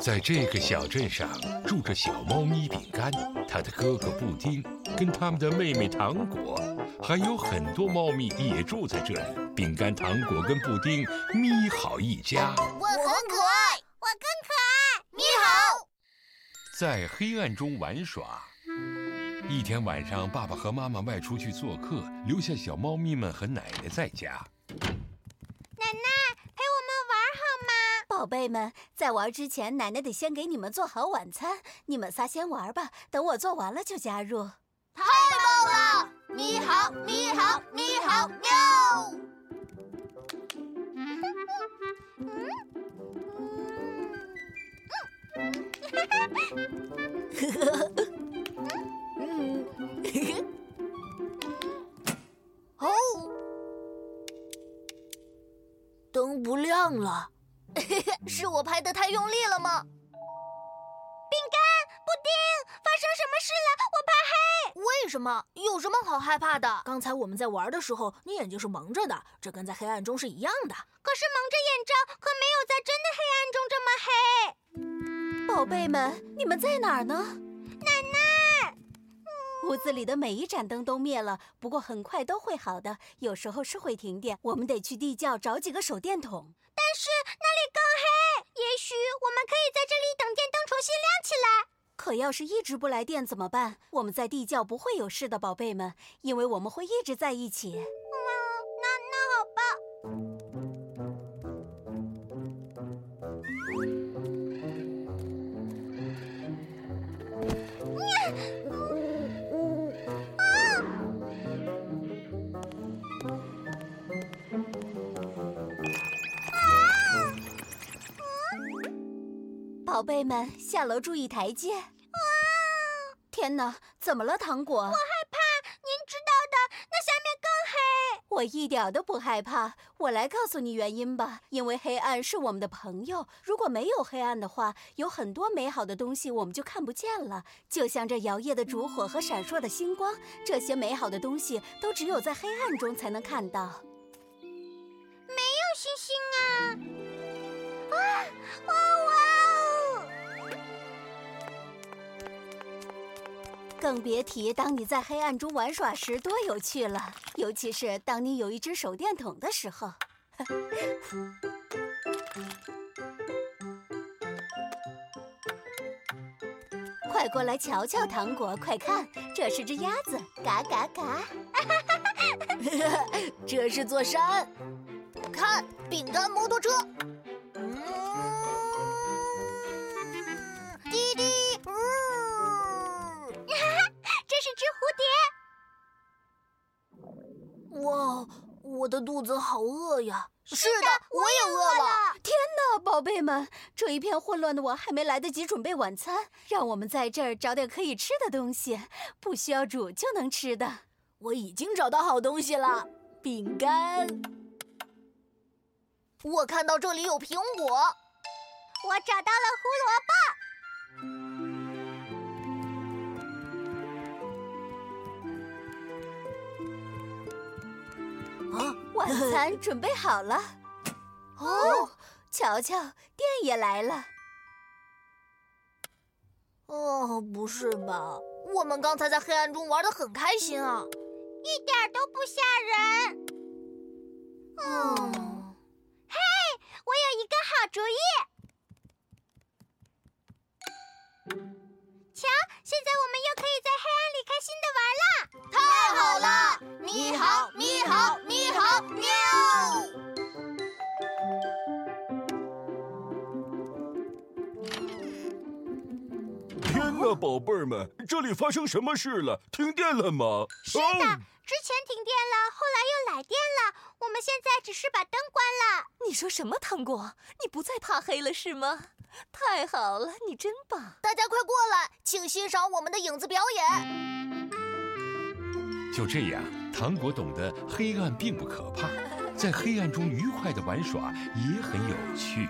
在这个小镇上住着小猫咪饼干，它的哥哥布丁，跟他们的妹妹糖果，还有很多猫咪也住在这里。饼干、糖果跟布丁，咪好一家。我很可爱，我更可爱。咪好，在黑暗中玩耍。一天晚上，爸爸和妈妈外出去做客，留下小猫咪们和奶奶在家。奶奶陪我们玩好吗？宝贝们，在玩之前，奶奶得先给你们做好晚餐。你们仨先玩吧，等我做完了就加入。太棒了！咪好，咪好，咪好，喵！嗯嗯嗯，呵呵呵。哦，灯不亮了，是我拍的太用力了吗？饼干、布丁，发生什么事了？我怕黑。为什么？有什么好害怕的？刚才我们在玩的时候，你眼睛是蒙着的，这跟在黑暗中是一样的。可是蒙着眼罩，可没有在真的黑暗中这么黑。宝贝们，你们在哪儿呢？奶奶。屋子里的每一盏灯都灭了，不过很快都会好的。有时候是会停电，我们得去地窖找几个手电筒。但是那里更黑，也许我们可以在这里等电灯重新亮起来。可要是一直不来电怎么办？我们在地窖不会有事的，宝贝们，因为我们会一直在一起。宝贝们，下楼注意台阶！啊！天哪，怎么了，糖果？我害怕，您知道的，那下面更黑。我一点都不害怕，我来告诉你原因吧。因为黑暗是我们的朋友，如果没有黑暗的话，有很多美好的东西我们就看不见了。就像这摇曳的烛火和闪烁的星光，这些美好的东西都只有在黑暗中才能看到。没有星星啊！啊！哇更别提当你在黑暗中玩耍时多有趣了，尤其是当你有一只手电筒的时候。快过来瞧瞧，糖果，快看，这是只鸭子，嘎嘎嘎！这是座山，看饼干摩托车。我的肚子好饿呀！是的，我也饿了。天哪，宝贝们，这一片混乱的我还没来得及准备晚餐，让我们在这儿找点可以吃的东西，不需要煮就能吃的。我已经找到好东西了，饼干。我看到这里有苹果，我找到了胡萝卜。晚餐准备好了，哦，瞧瞧，电也来了。哦，不是吧？我们刚才在黑暗中玩的很开心啊，一点都不吓人。嗯，嘿，我有一个好主意。天哪，宝贝儿们，这里发生什么事了？停电了吗？是的，之前停电了，后来又来电了。我们现在只是把灯关了。你说什么，糖果？你不再怕黑了是吗？太好了，你真棒！大家快过来，请欣赏我们的影子表演。就这样，糖果懂得黑暗并不可怕，在黑暗中愉快的玩耍也很有趣。